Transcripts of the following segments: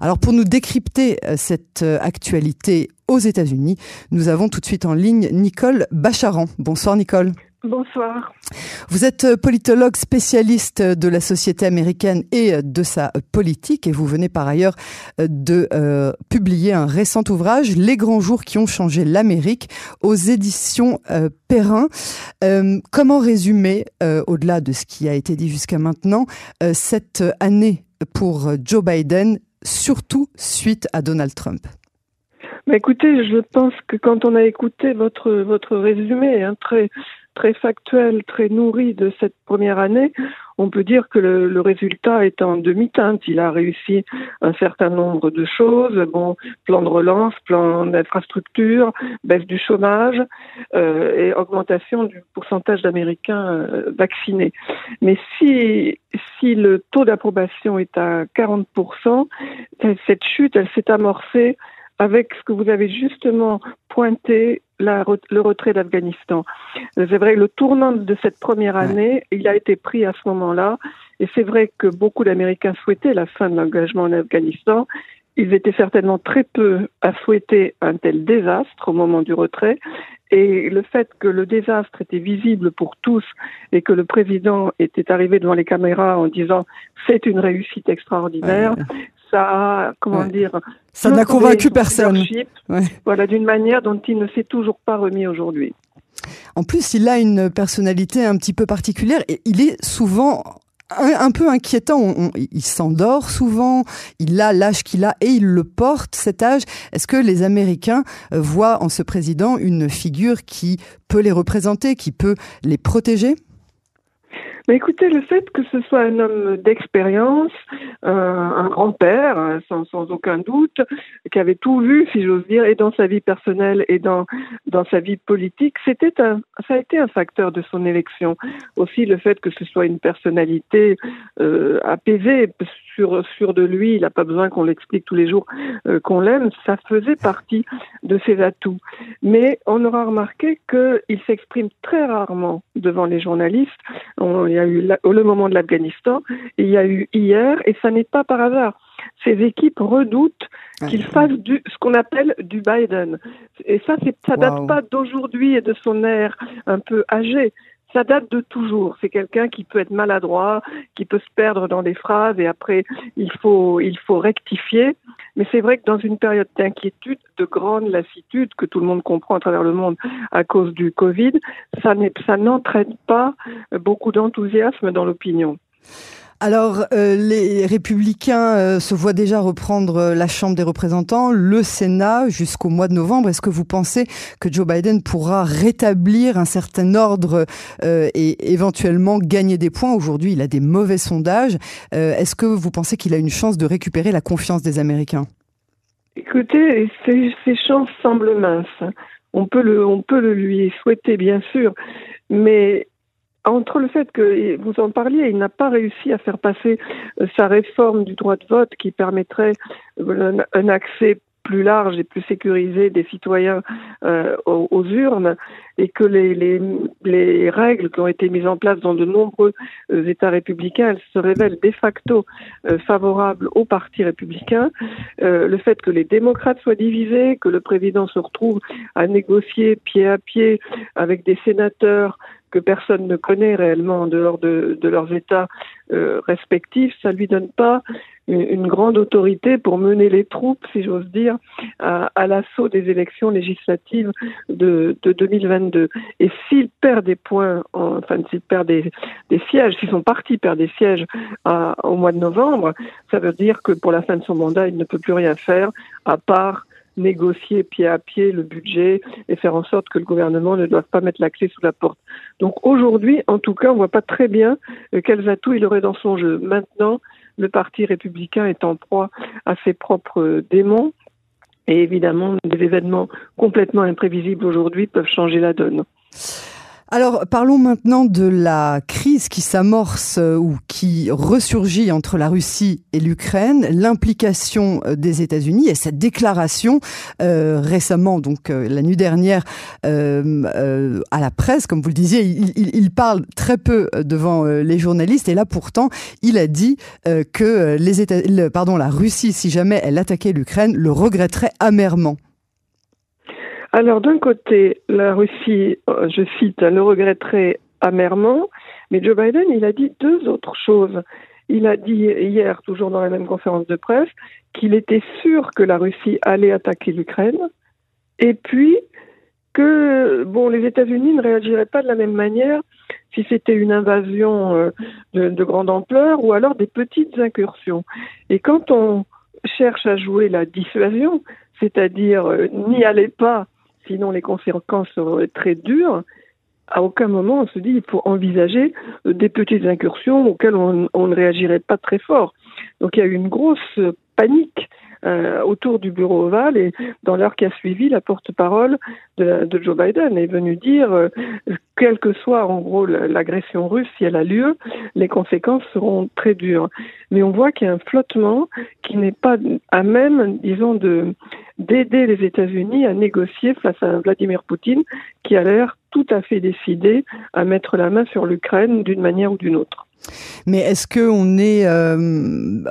Alors pour nous décrypter euh, cette euh, actualité aux États-Unis, nous avons tout de suite en ligne Nicole Bacharan. Bonsoir Nicole. Bonsoir. Vous êtes euh, politologue spécialiste de la société américaine et de sa politique et vous venez par ailleurs de publier un récent ouvrage, Les grands jours qui ont changé l'Amérique, aux éditions Perrin. comment résumer, au-delà de ce qui a été dit jusqu'à maintenant, cette année pour Joe Biden, surtout suite à Donald Trump. Bah, Écoutez, je pense que quand on a écouté votre, résumé, hein, très, très factuel, très nourri de cette première année, on peut dire que le, résultat est en demi-teinte. Il a réussi un certain nombre de choses, bon, plan de relance, plan d'infrastructure, baisse du chômage euh, et augmentation du pourcentage d'Américains euh, vaccinés. Mais si, si le taux d'approbation est à 40%, cette chute, elle s'est amorcée avec ce que vous avez justement pointé, la, le retrait d'Afghanistan. C'est vrai, le tournant de cette première année, il a été pris à ce moment-là, et c'est vrai que beaucoup d'Américains souhaitaient la fin de l'engagement en Afghanistan. Ils étaient certainement très peu à souhaiter un tel désastre au moment du retrait. Et le fait que le désastre était visible pour tous et que le président était arrivé devant les caméras en disant c'est une réussite extraordinaire, ça comment dire, ça n'a convaincu personne. Voilà, d'une manière dont il ne s'est toujours pas remis aujourd'hui. En plus, il a une personnalité un petit peu particulière et il est souvent un, peu inquiétant. il s'endort souvent, il a l'âge qu'il a et il le porte, cet âge. Est-ce que les Américains euh, voient en ce président une figure qui peut les représenter, qui peut les protéger? Écoutez, le fait que ce soit un homme d'expérience, euh, un grand-père, hein, sans, aucun doute, qui avait tout vu, si j'ose dire, et dans sa vie personnelle et dans, dans sa vie politique, c'était un, ça a été un facteur de son élection. Aussi le fait que ce soit une personnalité euh, apaisée, sur de lui, il n'a pas besoin qu'on l'explique tous les jours euh, qu'on l'aime, ça faisait partie de ses atouts. Mais on aura remarqué qu'il s'exprime très rarement devant les journalistes. Y a eu le moment de l'Afghanistan, il y a eu hier, et ça n'est pas par hasard. Ces équipes redoutent qu'il fasse du, ce qu'on appelle du Biden. Et ça, ça date pas d'aujourd'hui et de son air un peu âgé ça date de toujours. C'est quelqu'un qui peut être maladroit, qui peut se perdre dans des phrases et après il faut il faut rectifier. Mais c'est vrai que dans une période d'inquiétude, de grande lassitude que tout le monde comprend à travers le monde à cause du Covid, ça n'entraîne pas beaucoup d'enthousiasme dans l'opinion. Alors, euh, les républicains euh, se voient déjà reprendre euh, la Chambre des représentants, le Sénat jusqu'au mois de novembre. Est-ce que vous pensez que Joe Biden pourra rétablir un certain ordre et éventuellement gagner des points? Aujourd'hui, il a des mauvais sondages. Est-ce que vous pensez qu'il a une chance de récupérer la confiance des Américains? Écoutez, ces, ces chances semblent minces. On peut le, on peut le lui souhaiter, bien sûr, mais entre le fait que vous en parliez, il n'a pas réussi à faire passer euh, sa réforme du droit de vote qui permettrait euh, un accès plus large et plus sécurisé des citoyens euh, aux, urnes et que les, les, les, règles qui ont été mises en place dans de nombreux États républicains elles se révèlent de facto favorables au parti républicain. le fait que les démocrates soient divisés, que le président se retrouve à négocier pied à pied avec des sénateurs que personne ne connaît réellement en dehors de, leurs États euh, respectifs, ça lui donne pas une, grande autorité pour mener les troupes, si j'ose dire, à, l'assaut des élections législatives de, de 2022. Et s'il perd des points, enfin s'il perd des, sièges, si son parti perd des sièges au mois de novembre, ça veut dire que pour la fin de son mandat, il ne peut plus rien faire à part négocier pied à pied le budget et faire en sorte que le gouvernement ne doive pas mettre la clé sous la porte. Donc aujourd'hui, en tout cas, on ne voit pas très bien euh, quels atouts il aurait dans son jeu. Maintenant, le Parti républicain est en proie à ses propres démons. Et évidemment, des événements complètement imprévisibles aujourd'hui peuvent changer la donne. Alors parlons maintenant de la crise qui s'amorce euh, ou qui ressurgit entre la Russie et l'Ukraine, l'implication euh, des États-Unis et cette déclaration euh, récemment, donc la nuit dernière, à la presse, comme vous le disiez, il, parle très peu devant les journalistes et là pourtant il a dit que les États, pardon, la Russie, si jamais elle attaquait l'Ukraine, le regretterait amèrement. Alors d'un côté, la Russie, euh, je cite, le regretterait amèrement, mais Joe Biden, il a dit deux autres choses. Il a dit hier, toujours dans la même conférence de presse, qu'il était sûr que la Russie allait attaquer l'Ukraine, et puis que bon, les États-Unis ne réagiraient pas de la même manière si c'était une invasion euh, de, de, grande ampleur ou alors des petites incursions. Et quand on cherche à jouer la dissuasion, c'est-à-dire euh, n'y allez pas sinon les conséquences seront très dures. À aucun moment on se dit il faut envisager euh, des petites incursions auxquelles on, ne réagirait pas très fort. Donc il y a eu une grosse panique euh, autour du bureau ovale et dans l'heure qui a suivi, la porte-parole de, de, Joe Biden est venue dire euh, quelle que soit en gros l'agression russe, si elle a lieu, les conséquences seront très dures. Mais on voit qu'il y a un flottement qui n'est pas à même, disons, de d'aider les États-Unis à négocier face à Vladimir Poutine, qui a l'air tout à fait décidé à mettre la main sur l'Ukraine d'une manière ou d'une autre. Mais est-ce qu'on est, euh,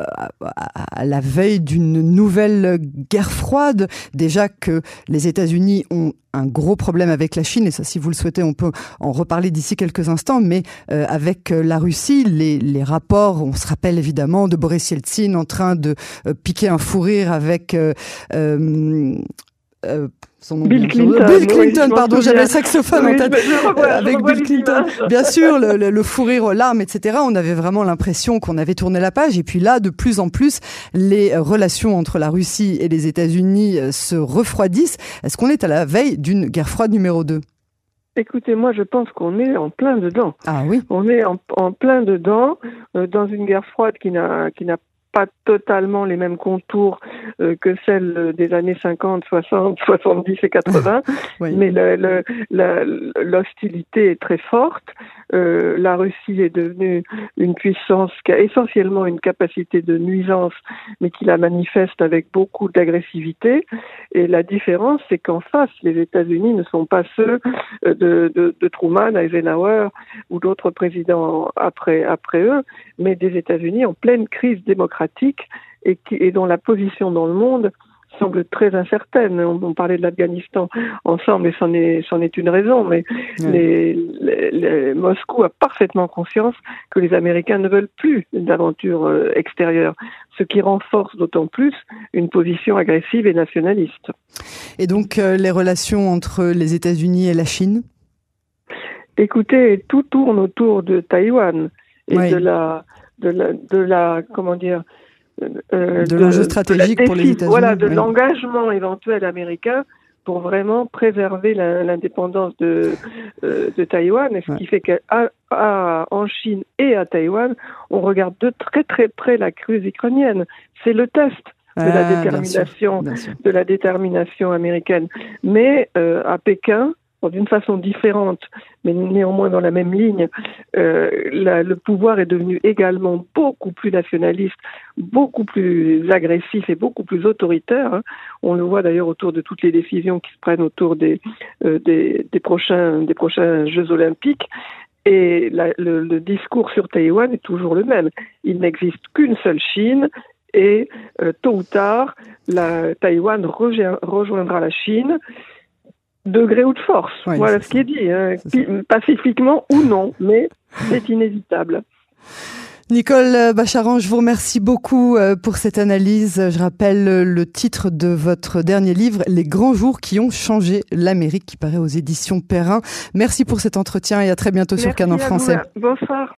à la veille d'une nouvelle guerre froide? Déjà que les États-Unis ont un gros problème avec la Chine, et ça, si vous le souhaitez, on peut en reparler d'ici quelques instants, mais euh, avec la Russie, les, rapports, on se rappelle évidemment de Boris Yeltsin en train de euh, piquer un fou rire avec euh, Bill Clinton. Bill Clinton, pardon, j'avais le saxophone en tête. avec Bill Clinton. Bien sûr, le, le, le, fou rire aux larmes, etc. On avait vraiment l'impression qu'on avait tourné la page. Et puis là, de plus en plus, les relations entre la Russie et les États-Unis euh, se refroidissent. Est-ce qu'on est à la veille d'une guerre froide numéro 2 Écoutez, moi, je pense qu'on est en plein dedans. Ah oui. On est en, en plein dedans, euh, dans une guerre froide qui n'a qui n'a pas totalement les mêmes contours euh, que celles des années 50, 60, 70 et 80, mais l'hostilité est très forte. Euh, la Russie est devenue une puissance qui a essentiellement une capacité de nuisance, mais qui la manifeste avec beaucoup d'agressivité. Et la différence, c'est qu'en face, les États-Unis ne sont pas ceux euh, de, de, de Truman, Eisenhower ou d'autres présidents après, après eux, mais des États-Unis en pleine crise démocratique et, qui, et dont la position dans le monde semble très incertaine. On, parlait de l'Afghanistan ensemble et c'en est, une raison, mais les, les, Moscou a parfaitement conscience que les Américains ne veulent plus d'aventure euh, extérieure, ce qui renforce d'autant plus une position agressive et nationaliste. Et donc euh, les relations entre les États-Unis et la Chine? Écoutez, tout tourne autour de Taïwan et de la de la, de la comment dire euh, de, l'enjeu stratégique pour les États-Unis. Voilà, de l'engagement éventuel américain pour vraiment préserver l'indépendance de, euh, de Taïwan, ce qui fait qu'en Chine et à Taïwan, on regarde de très très près la crise ukrainienne. C'est le test de la ah, détermination de la détermination américaine. Mais euh, à Pékin, d'une façon différente, mais néanmoins dans la même ligne, euh, le pouvoir est devenu également beaucoup plus nationaliste, beaucoup plus agressif et beaucoup plus autoritaire. Hein. On le voit d'ailleurs autour de toutes les décisions qui se prennent autour des, euh, prochains, Jeux olympiques. Et le, discours sur Taïwan est toujours le même. Il n'existe qu'une seule Chine et euh, tôt ou tard, Taïwan rejoindra la Chine degré ou de force. voilà ce qui est dit, hein. pacifiquement ou non, mais c'est inévitable. Nicole Bacharan, je vous remercie beaucoup euh, pour cette analyse. Je rappelle le titre de votre dernier livre, Les grands jours qui ont changé l'Amérique, qui paraît aux éditions Perrin. Merci pour cet entretien et à très bientôt sur Canon Français. Bonsoir.